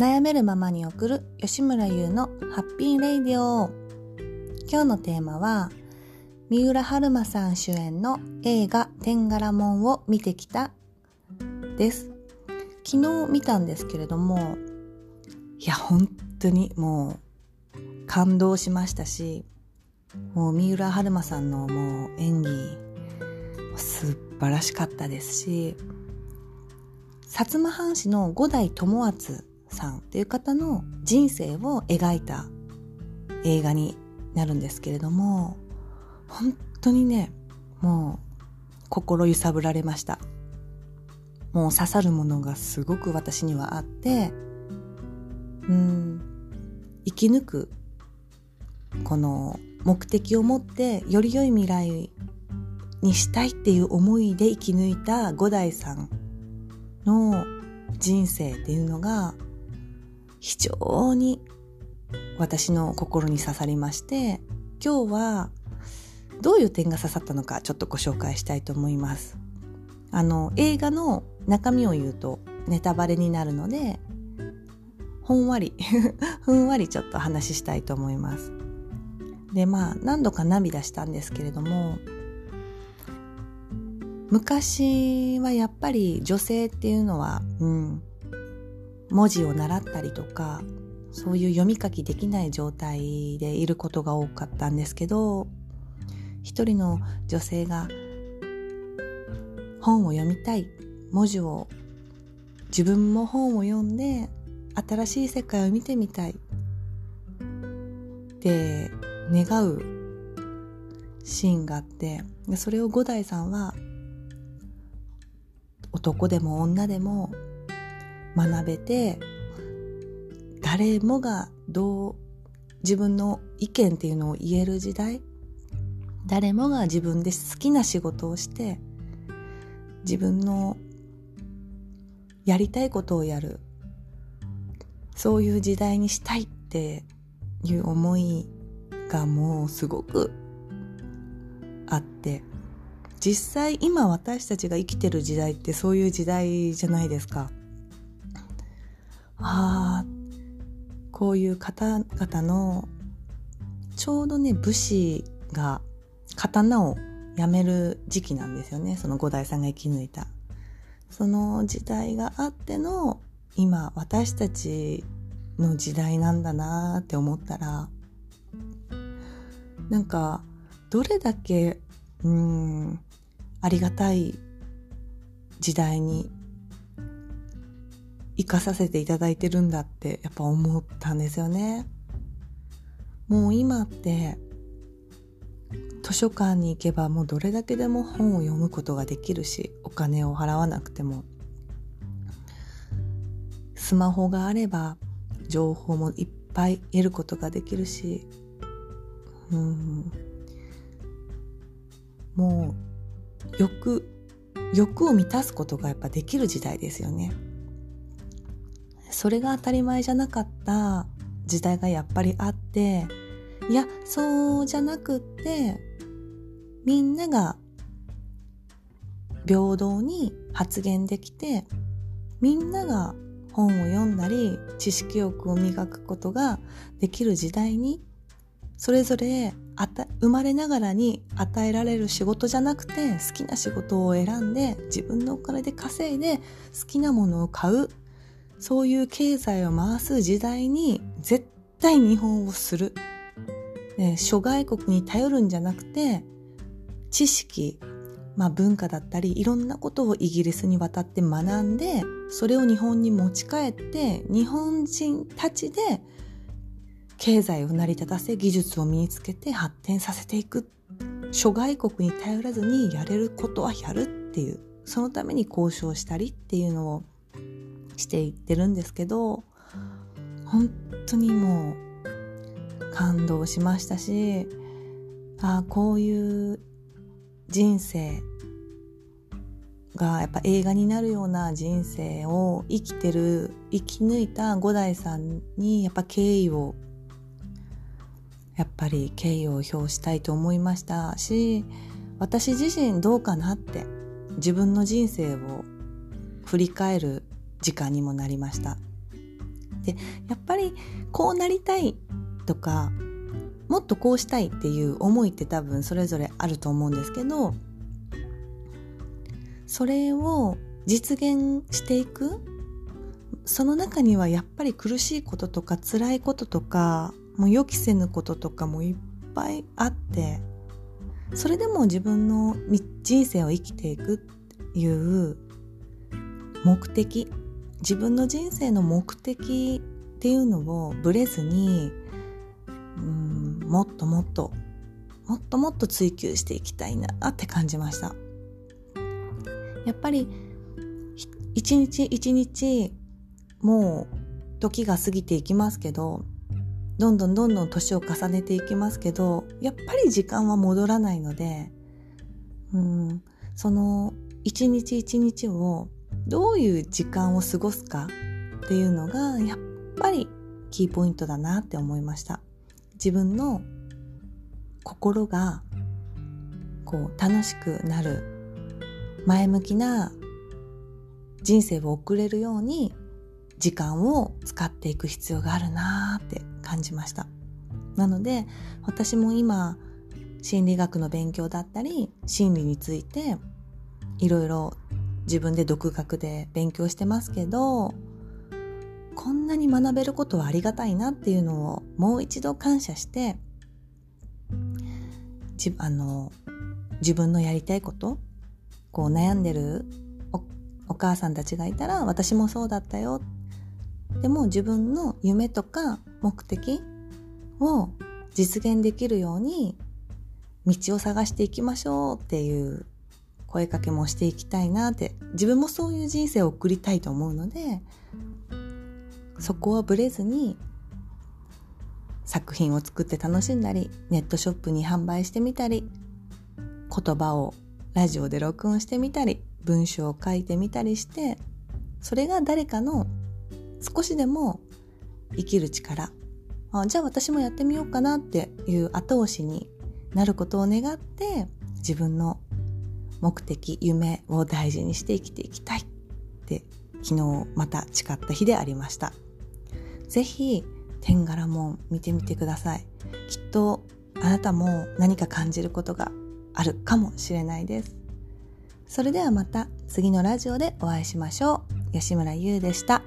悩めるままに送る吉村優のハッピーレイディオ。今日のテーマは三浦春馬さん主演の映画天柄門を見てきたです。昨日見たんですけれどもいや本当にもう感動しましたしもう三浦春馬さんのもう演技素晴らしかったですし薩摩藩士の五代友厚さんっていう方の人生を描いた映画になるんですけれども本当にねもう心揺さぶられました。もう刺さるものがすごく私にはあってうん生き抜くこの目的を持ってより良い未来にしたいっていう思いで生き抜いた五代さんの人生っていうのが非常に私の心に刺さりまして今日はどういう点が刺さったのかちょっとご紹介したいと思います。あの映画の中身を言うとネタバレになるのでほんわり ふんわりちょっと話したいと思います。でまあ何度か涙したんですけれども昔はやっぱり女性っていうのは、うん、文字を習ったりとかそういう読み書きできない状態でいることが多かったんですけど一人の女性が本を読みたい文字を自分も本を読んで新しい世界を見てみたいって願うシーンがあってそれを五代さんは男でも女でも学べて誰もがどう自分の意見っていうのを言える時代誰もが自分で好きな仕事をして自分のやりたいことをやるそういう時代にしたいっていう思いがもうすごくあって実際今私たちが生きてる時代ってそういう時代じゃないですか。ああこういう方々のちょうどね武士が刀をやめる時期なんですよね。その五代さんが生き抜いた。その時代があっての今私たちの時代なんだなって思ったらなんかどれだけうんありがたい時代に生かさせていただいてるんだってやっぱ思ったんですよね。もう今って図書館に行けばもうどれだけでも本を読むことができるしお金を払わなくてもスマホがあれば情報もいっぱい得ることができるしうんもう欲欲を満たすことがやっぱできる時代ですよね。それが当たり前じゃなかった時代がやっぱりあっていやそうじゃなくってみんなが平等に発言できてみんなが本を読んだり知識欲を磨くことができる時代にそれぞれ生まれながらに与えられる仕事じゃなくて好きな仕事を選んで自分のお金で稼いで好きなものを買う。そういう経済を回す時代に絶対日本をする。諸外国に頼るんじゃなくて、知識、まあ文化だったり、いろんなことをイギリスに渡って学んで、それを日本に持ち帰って、日本人たちで経済を成り立たせ、技術を身につけて発展させていく。諸外国に頼らずにやれることはやるっていう、そのために交渉したりっていうのをしていってるんですけど本当にもう感動しましたしあこういう人生がやっぱ映画になるような人生を生きてる生き抜いた五代さんにやっぱ敬意をやっぱり敬意を表したいと思いましたし私自身どうかなって自分の人生を振り返る時間にもなりました。でやっぱりこうなりたいとかもっとこうしたいっていう思いって多分それぞれあると思うんですけどそれを実現していくその中にはやっぱり苦しいこととか辛いこととかもう予期せぬこととかもいっぱいあってそれでも自分の人生を生きていくっていう目的自分の人生の目的っていうのをぶれずにうんもっともっともっともっと追求していきたいなって感じました。やっぱり一日一日もう時が過ぎていきますけどどんどんどんどん年を重ねていきますけどやっぱり時間は戻らないのでうんその一日一日をどういう時間を過ごすかっていうのがやっぱりキーポイントだなって思いました。自分の心がこう楽しくなる前向きな人生を送れるように時間を使っていく必要があるなって感じました。なので私も今心理学の勉強だったり心理についていろいろ自分で独学で勉強してますけどこんなに学べることはありがたいなっていうのをもう一度感謝してじあの自分のやりたいことこう悩んでるお母さんたちがいたら私もそうだったよ。でも自分の夢とか目的を実現できるように道を探していきましょうっていう声かけもしていきたいなって自分もそういう人生を送りたいと思うのでそこはぶれずに作品を作って楽しんだりネットショップに販売してみたり言葉をラジオで録音してみたり文章を書いてみたりしてそれが誰かの少しでも生きる力。あじゃあ私もやってみようかなっていう後押しになることを願って自分の目的夢を大事にして生きていきたいって昨日また誓った日でありました。是非天柄も見てみてください。きっとあなたも何か感じることがあるかもしれないです。それではまた次のラジオでお会いしましょう。吉村優でした。